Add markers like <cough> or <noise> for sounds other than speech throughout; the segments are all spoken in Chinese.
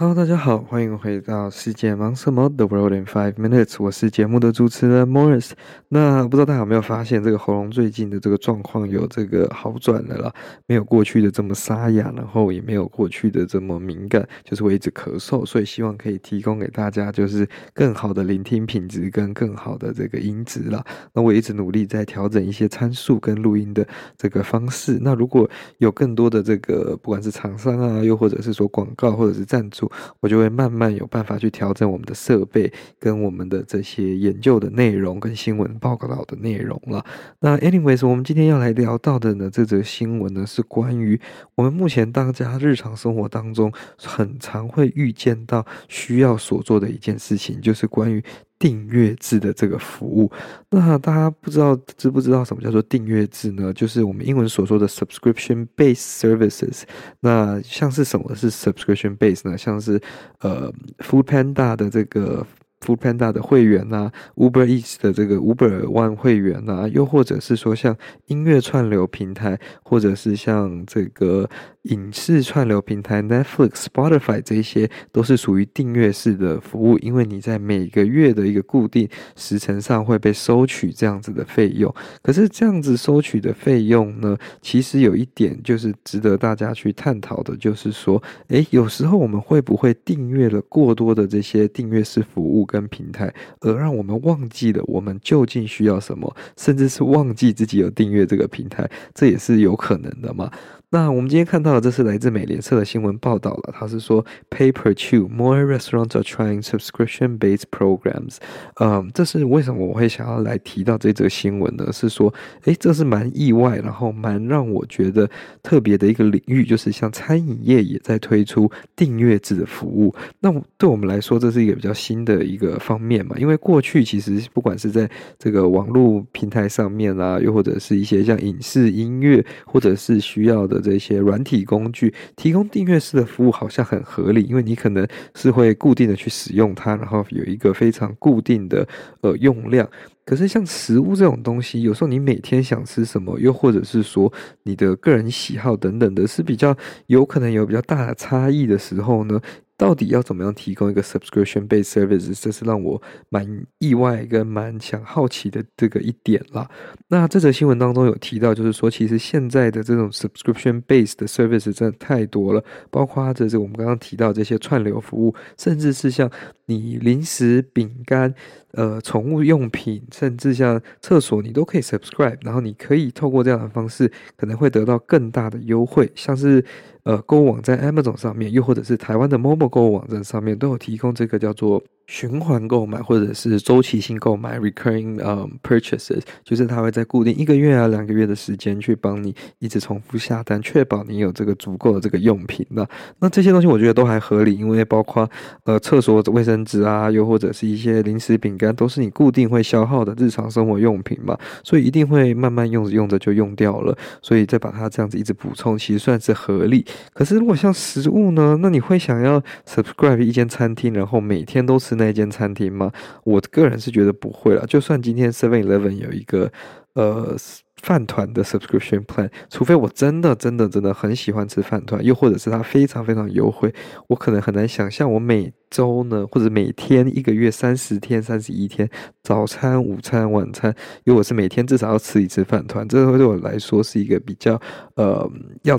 Hello，大家好，欢迎回到世界忙什么？The World in Five Minutes，我是节目的主持人 Morris。那不知道大家有没有发现，这个喉咙最近的这个状况有这个好转了啦，没有过去的这么沙哑，然后也没有过去的这么敏感，就是会一直咳嗽。所以希望可以提供给大家，就是更好的聆听品质跟更好的这个音质啦。那我一直努力在调整一些参数跟录音的这个方式。那如果有更多的这个，不管是厂商啊，又或者是说广告或者是赞助。我就会慢慢有办法去调整我们的设备跟我们的这些研究的内容跟新闻报告的内容了。那 anyways，我们今天要来聊到的呢，这则新闻呢是关于我们目前大家日常生活当中很常会遇见到需要所做的一件事情，就是关于。订阅制的这个服务，那大家不知道知不知道什么叫做订阅制呢？就是我们英文所说的 subscription-based services。那像是什么是 subscription-based 呢？像是呃，Food Panda 的这个。Food Panda 的会员呐、啊，Uber Eats 的这个 Uber One 会员呐、啊，又或者是说像音乐串流平台，或者是像这个影视串流平台 Netflix、Spotify 这些，都是属于订阅式的服务，因为你在每个月的一个固定时程上会被收取这样子的费用。可是这样子收取的费用呢，其实有一点就是值得大家去探讨的，就是说，诶，有时候我们会不会订阅了过多的这些订阅式服务？跟平台，而让我们忘记了我们究竟需要什么，甚至是忘记自己有订阅这个平台，这也是有可能的嘛。那我们今天看到的，这是来自美联社的新闻报道了。他是说，Paper Two more restaurants are trying subscription-based programs。嗯，这是为什么我会想要来提到这则新闻呢？是说，诶，这是蛮意外，然后蛮让我觉得特别的一个领域，就是像餐饮业也在推出订阅制的服务。那对我们来说，这是一个比较新的一个方面嘛。因为过去其实不管是在这个网络平台上面啊，又或者是一些像影视、音乐，或者是需要的。这些软体工具提供订阅式的服务好像很合理，因为你可能是会固定的去使用它，然后有一个非常固定的呃用量。可是像食物这种东西，有时候你每天想吃什么，又或者是说你的个人喜好等等的，是比较有可能有比较大的差异的时候呢，到底要怎么样提供一个 subscription based service？这是让我蛮意外跟蛮想好奇的这个一点啦。那这则新闻当中有提到，就是说其实现在的这种 subscription-based 的 service 真的太多了，包括这是我们刚刚提到这些串流服务，甚至是像你零食、饼干、呃宠物用品，甚至像厕所，你都可以 subscribe，然后你可以透过这样的方式，可能会得到更大的优惠，像是。呃，购物网站 Amazon 上面，又或者是台湾的 Momo 购物网站上面，都有提供这个叫做。循环购买或者是周期性购买 （recurring um purchases），就是它会在固定一个月啊、两个月的时间去帮你一直重复下单，确保你有这个足够的这个用品。那那这些东西我觉得都还合理，因为包括呃厕所卫生纸啊，又或者是一些零食饼干，都是你固定会消耗的日常生活用品嘛，所以一定会慢慢用着用着就用掉了，所以再把它这样子一直补充，其实算是合理。可是如果像食物呢，那你会想要 subscribe 一间餐厅，然后每天都吃那一间餐厅吗？我个人是觉得不会啦。就算今天 Seven Eleven 有一个呃饭团的 subscription plan，除非我真的真的真的很喜欢吃饭团，又或者是它非常非常优惠，我可能很难想象我每周呢，或者每天一个月三十天、三十一天，早餐、午餐、晚餐，因为我是每天至少要吃一次饭团，这个对我来说是一个比较呃要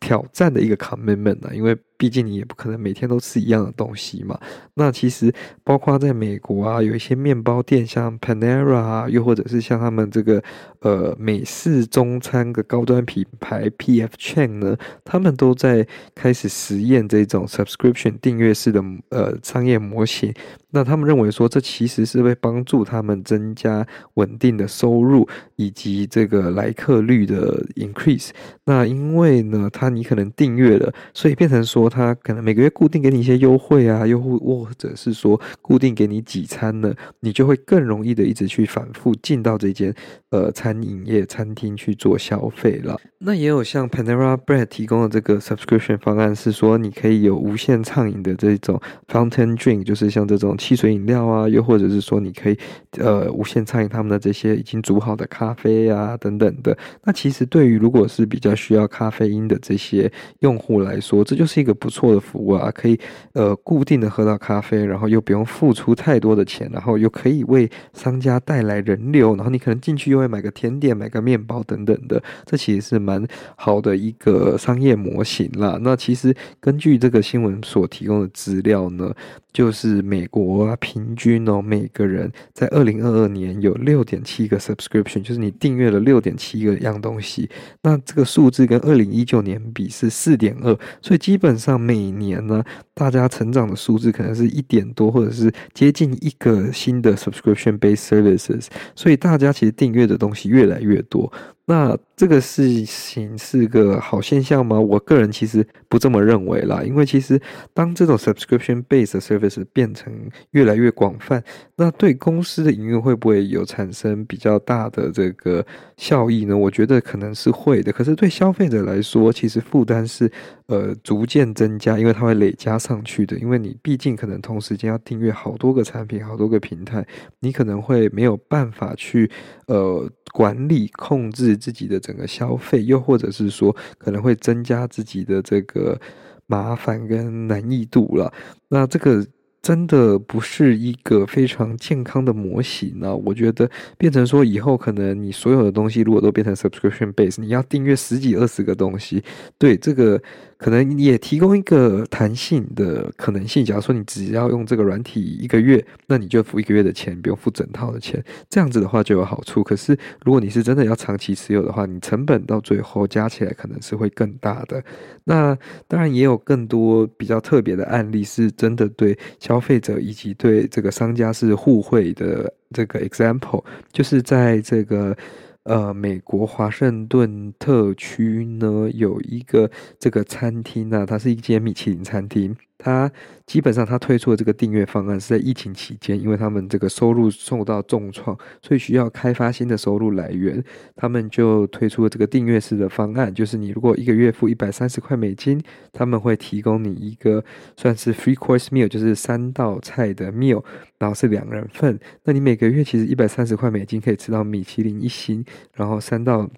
挑战的一个 commitment 啊，因为。毕竟你也不可能每天都吃一样的东西嘛。那其实包括在美国啊，有一些面包店，像 Panera 啊，又或者是像他们这个呃美式中餐的高端品牌 PF c h a n 呢，他们都在开始实验这种 subscription 订阅式的呃商业模型。那他们认为说，这其实是会帮助他们增加稳定的收入以及这个来客率的 increase。那因为呢，他你可能订阅了，所以变成说他可能每个月固定给你一些优惠啊，又或者是说固定给你几餐呢，你就会更容易的一直去反复进到这间呃餐饮业餐厅去做消费了。那也有像 Panera Bread 提供的这个 subscription 方案，是说你可以有无限畅饮的这种 fountain drink，就是像这种汽水饮料啊，又或者是说你可以呃无限畅饮他们的这些已经煮好的咖啡啊等等的。那其实对于如果是比较需要咖啡因的这些用户来说，这就是一个不错的服务啊，可以呃固定的喝到咖啡，然后又不用付出太多的钱，然后又可以为商家带来人流，然后你可能进去又会买个甜点、买个面包等等的，这其实是蛮好的一个商业模型啦。那其实根据这个新闻所提供的资料呢，就是美国啊，平均哦，每个人在二零二二年有六点七个 subscription，就是你订阅了六点七个样东西。那这个数字跟二零一九年比是四点二，所以基本上每年呢，大家成长的数字可能是一点多，或者是接近一个新的 subscription based services。所以大家其实订阅的东西越来越多。那这个事情是个好现象吗？我个人其实不这么认为啦，因为其实当这种 subscription based service 变成越来越广泛，那对公司的营运会不会有产生比较大的这个效益呢？我觉得可能是会的。可是对消费者来说，其实负担是呃逐渐增加，因为它会累加上去的。因为你毕竟可能同时间要订阅好多个产品、好多个平台，你可能会没有办法去呃管理控制。自己的整个消费，又或者是说可能会增加自己的这个麻烦跟难易度了。那这个真的不是一个非常健康的模型呢。我觉得变成说以后可能你所有的东西如果都变成 subscription base，你要订阅十几二十个东西，对这个。可能也提供一个弹性的可能性。假如说你只要用这个软体一个月，那你就付一个月的钱，不用付整套的钱。这样子的话就有好处。可是如果你是真的要长期持有的话，你成本到最后加起来可能是会更大的。那当然也有更多比较特别的案例，是真的对消费者以及对这个商家是互惠的。这个 example 就是在这个。呃，美国华盛顿特区呢，有一个这个餐厅呢，它是一间米其林餐厅。他基本上，他推出的这个订阅方案是在疫情期间，因为他们这个收入受到重创，所以需要开发新的收入来源，他们就推出了这个订阅式的方案，就是你如果一个月付一百三十块美金，他们会提供你一个算是 free course meal，就是三道菜的 meal，然后是两人份，那你每个月其实一百三十块美金可以吃到米其林一星，然后三道。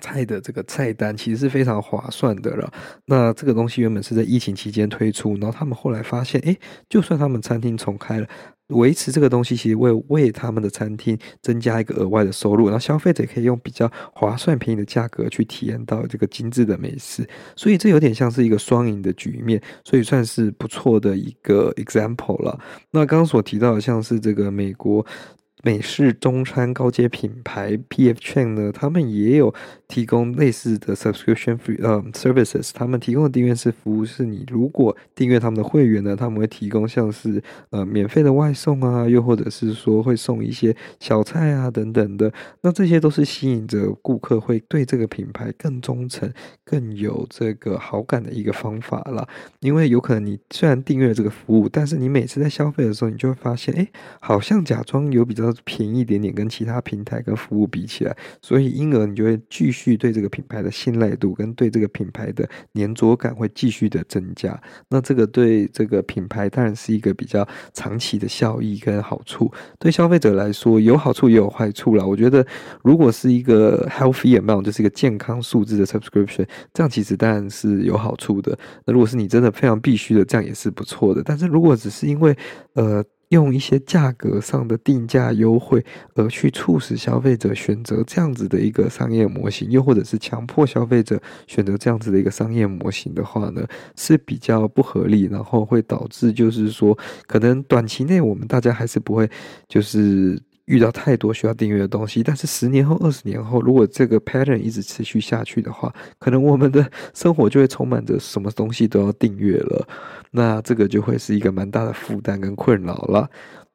菜的这个菜单其实是非常划算的了。那这个东西原本是在疫情期间推出，然后他们后来发现，诶，就算他们餐厅重开了，维持这个东西其实为为他们的餐厅增加一个额外的收入，然后消费者可以用比较划算便宜的价格去体验到这个精致的美食，所以这有点像是一个双赢的局面，所以算是不错的一个 example 了。那刚刚所提到的像是这个美国。美式中餐高阶品牌 P.F. Chang 呢，他们也有提供类似的 subscription free 呃 services。他们提供的订阅式服务是你如果订阅他们的会员呢，他们会提供像是呃免费的外送啊，又或者是说会送一些小菜啊等等的。那这些都是吸引着顾客会对这个品牌更忠诚、更有这个好感的一个方法啦。因为有可能你虽然订阅了这个服务，但是你每次在消费的时候，你就会发现，哎，好像假装有比较。便宜一点点，跟其他平台跟服务比起来，所以因而你就会继续对这个品牌的信赖度跟对这个品牌的黏着感会继续的增加。那这个对这个品牌当然是一个比较长期的效益跟好处。对消费者来说有好处也有坏处啦。我觉得如果是一个 healthy amount，就是一个健康数字的 subscription，这样其实当然是有好处的。那如果是你真的非常必须的，这样也是不错的。但是如果只是因为呃。用一些价格上的定价优惠，而去促使消费者选择这样子的一个商业模型，又或者是强迫消费者选择这样子的一个商业模型的话呢，是比较不合理，然后会导致就是说，可能短期内我们大家还是不会就是。遇到太多需要订阅的东西。但是十年后、二十年后，如果这个 pattern 一直持续下去的话，可能我们的 <laughs> 生活就会充满着什么东西都要订阅了。那这个就会是一个蛮大的负担跟困扰了。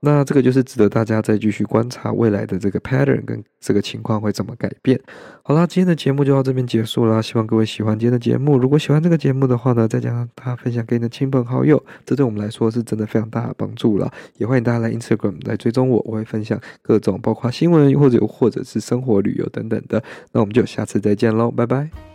那这个就是值得大家再继续观察未来的这个 pattern 跟这个情况会怎么改变。好啦，今天的节目就到这边结束啦。希望各位喜欢今天的节目。如果喜欢这个节目的话呢，再将它分享给你的亲朋好友，这对我们来说是真的非常大的帮助了。也欢迎大家来 Instagram 来追踪我，我会分享各种包括新闻或者或者是生活旅游等等的。那我们就下次再见喽，拜拜。